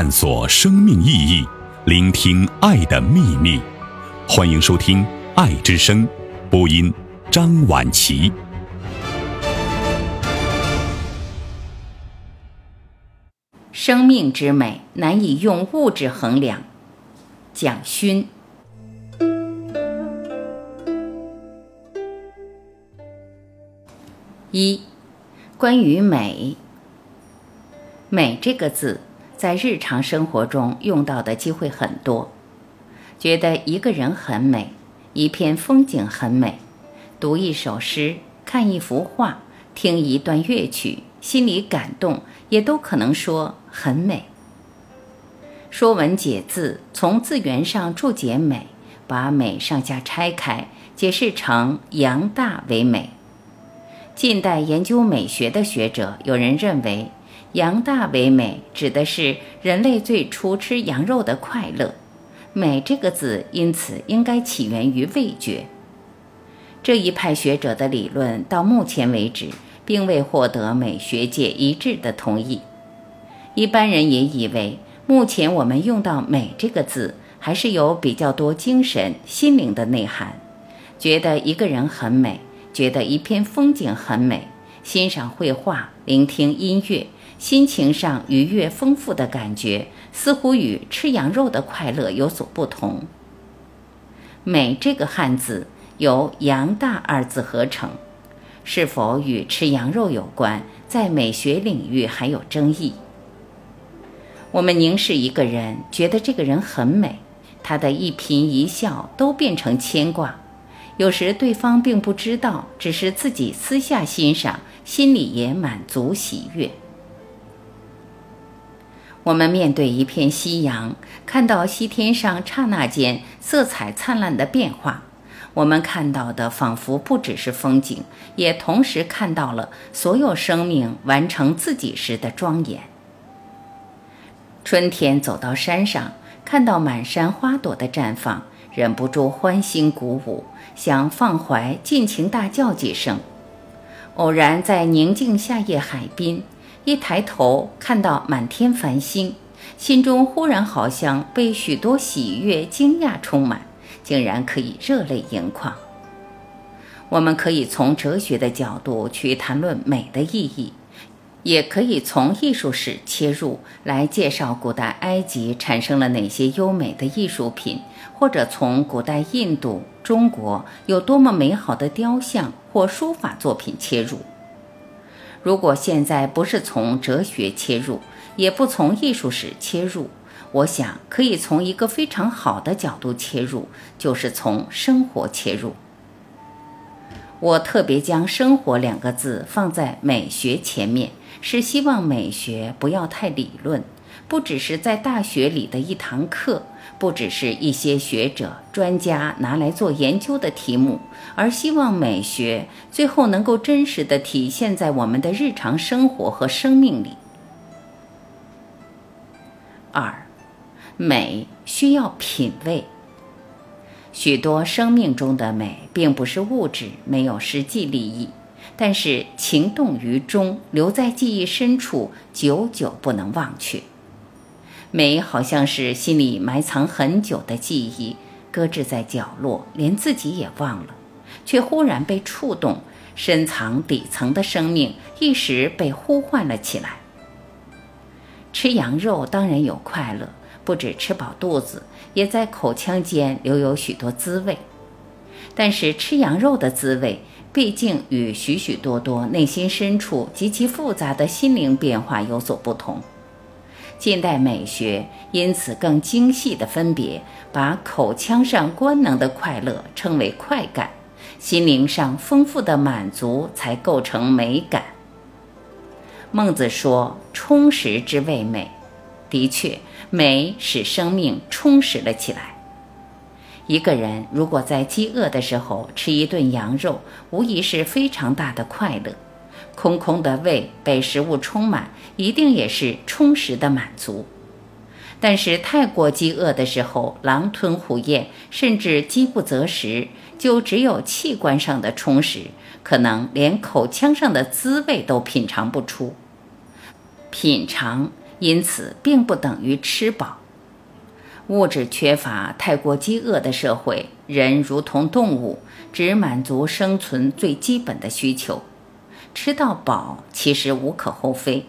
探索生命意义，聆听爱的秘密。欢迎收听《爱之声》，播音张婉琪。生命之美难以用物质衡量。蒋勋。一，关于美。美这个字，在日常生活中用到的机会很多。觉得一个人很美，一片风景很美，读一首诗，看一幅画，听一段乐曲，心里感动，也都可能说很美。说文解字，从字源上注解美，把美上下拆开，解释成阳大为美。近代研究美学的学者，有人认为“羊大为美”指的是人类最初吃羊肉的快乐，“美”这个字因此应该起源于味觉。这一派学者的理论到目前为止，并未获得美学界一致的同意。一般人也以为，目前我们用到“美”这个字，还是有比较多精神、心灵的内涵，觉得一个人很美。觉得一片风景很美，欣赏绘画、聆听音乐，心情上愉悦丰富的感觉，似乎与吃羊肉的快乐有所不同。美这个汉字由“羊大”二字合成，是否与吃羊肉有关，在美学领域还有争议。我们凝视一个人，觉得这个人很美，他的一颦一笑都变成牵挂。有时对方并不知道，只是自己私下欣赏，心里也满足喜悦。我们面对一片夕阳，看到西天上刹那间色彩灿烂的变化，我们看到的仿佛不只是风景，也同时看到了所有生命完成自己时的庄严。春天走到山上，看到满山花朵的绽放。忍不住欢欣鼓舞，想放怀尽情大叫几声。偶然在宁静夏夜海滨，一抬头看到满天繁星，心中忽然好像被许多喜悦、惊讶充满，竟然可以热泪盈眶。我们可以从哲学的角度去谈论美的意义。也可以从艺术史切入，来介绍古代埃及产生了哪些优美的艺术品，或者从古代印度、中国有多么美好的雕像或书法作品切入。如果现在不是从哲学切入，也不从艺术史切入，我想可以从一个非常好的角度切入，就是从生活切入。我特别将“生活”两个字放在美学前面。是希望美学不要太理论，不只是在大学里的一堂课，不只是一些学者专家拿来做研究的题目，而希望美学最后能够真实的体现在我们的日常生活和生命里。二，美需要品味。许多生命中的美，并不是物质，没有实际利益。但是情动于中，留在记忆深处，久久不能忘却。美好像是心里埋藏很久的记忆，搁置在角落，连自己也忘了，却忽然被触动，深藏底层的生命一时被呼唤了起来。吃羊肉当然有快乐，不止吃饱肚子，也在口腔间留有许多滋味。但是吃羊肉的滋味。毕竟与许许多多内心深处极其复杂的心灵变化有所不同。近代美学因此更精细地分别，把口腔上官能的快乐称为快感，心灵上丰富的满足才构成美感。孟子说：“充实之谓美。”的确，美使生命充实了起来。一个人如果在饥饿的时候吃一顿羊肉，无疑是非常大的快乐。空空的胃被食物充满，一定也是充实的满足。但是太过饥饿的时候，狼吞虎咽，甚至饥不择食，就只有器官上的充实，可能连口腔上的滋味都品尝不出。品尝因此并不等于吃饱。物质缺乏、太过饥饿的社会，人如同动物，只满足生存最基本的需求。吃到饱其实无可厚非，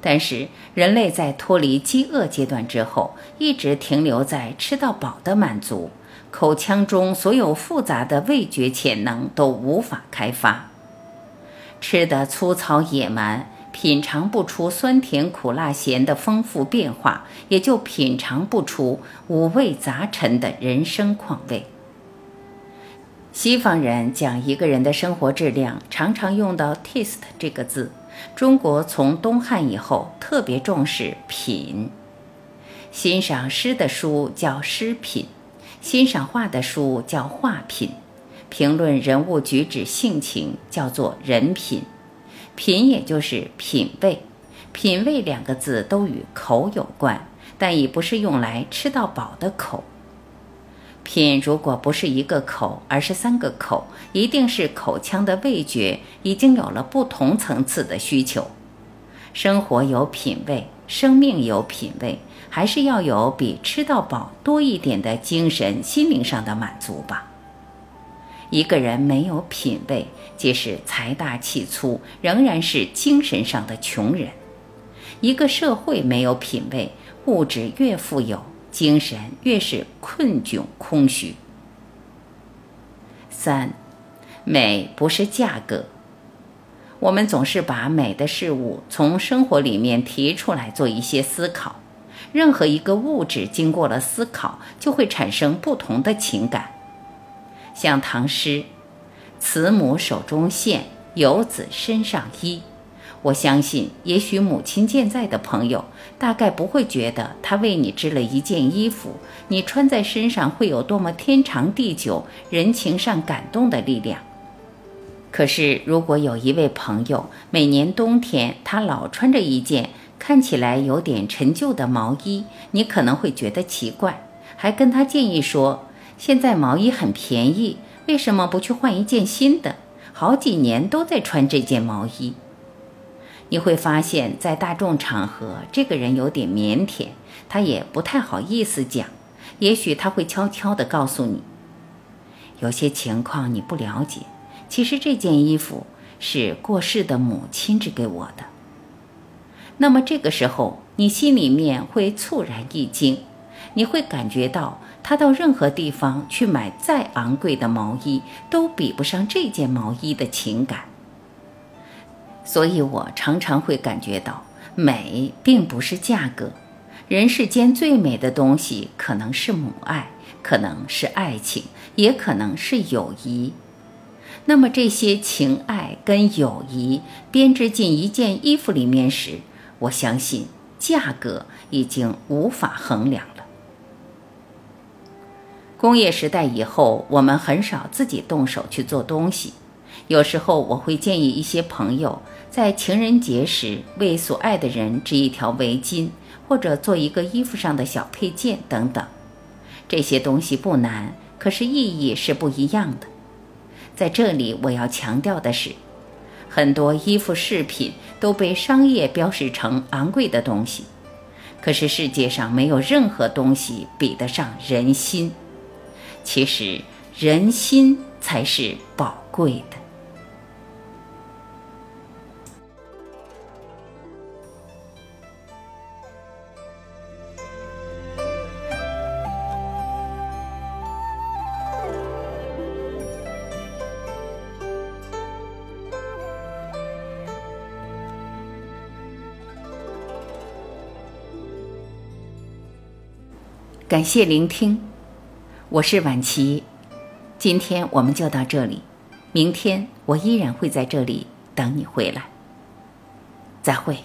但是人类在脱离饥饿阶段之后，一直停留在吃到饱的满足，口腔中所有复杂的味觉潜能都无法开发。吃的粗糙野蛮。品尝不出酸甜苦辣咸的丰富变化，也就品尝不出五味杂陈的人生况味。西方人讲一个人的生活质量，常常用到 taste 这个字。中国从东汉以后特别重视品，欣赏诗的书叫诗品，欣赏画的书叫画品，评论人物举止性情叫做人品。品也就是品味，品味两个字都与口有关，但已不是用来吃到饱的口。品如果不是一个口，而是三个口，一定是口腔的味觉已经有了不同层次的需求。生活有品味，生命有品味，还是要有比吃到饱多一点的精神、心灵上的满足吧。一个人没有品味，即使财大气粗，仍然是精神上的穷人。一个社会没有品味，物质越富有，精神越是困窘空虚。三，美不是价格。我们总是把美的事物从生活里面提出来做一些思考。任何一个物质经过了思考，就会产生不同的情感。像唐诗“慈母手中线，游子身上衣”，我相信，也许母亲健在的朋友，大概不会觉得她为你织了一件衣服，你穿在身上会有多么天长地久、人情上感动的力量。可是，如果有一位朋友，每年冬天他老穿着一件看起来有点陈旧的毛衣，你可能会觉得奇怪，还跟他建议说。现在毛衣很便宜，为什么不去换一件新的？好几年都在穿这件毛衣。你会发现在大众场合，这个人有点腼腆，他也不太好意思讲。也许他会悄悄地告诉你，有些情况你不了解。其实这件衣服是过世的母亲织给我的。那么这个时候，你心里面会猝然一惊，你会感觉到。他到任何地方去买再昂贵的毛衣，都比不上这件毛衣的情感。所以我常常会感觉到，美并不是价格。人世间最美的东西，可能是母爱，可能是爱情，也可能是友谊。那么这些情爱跟友谊编织进一件衣服里面时，我相信价格已经无法衡量了。工业时代以后，我们很少自己动手去做东西。有时候，我会建议一些朋友在情人节时为所爱的人织一条围巾，或者做一个衣服上的小配件等等。这些东西不难，可是意义是不一样的。在这里，我要强调的是，很多衣服饰品都被商业标示成昂贵的东西，可是世界上没有任何东西比得上人心。其实，人心才是宝贵的。感谢聆听。我是婉琪，今天我们就到这里，明天我依然会在这里等你回来。再会。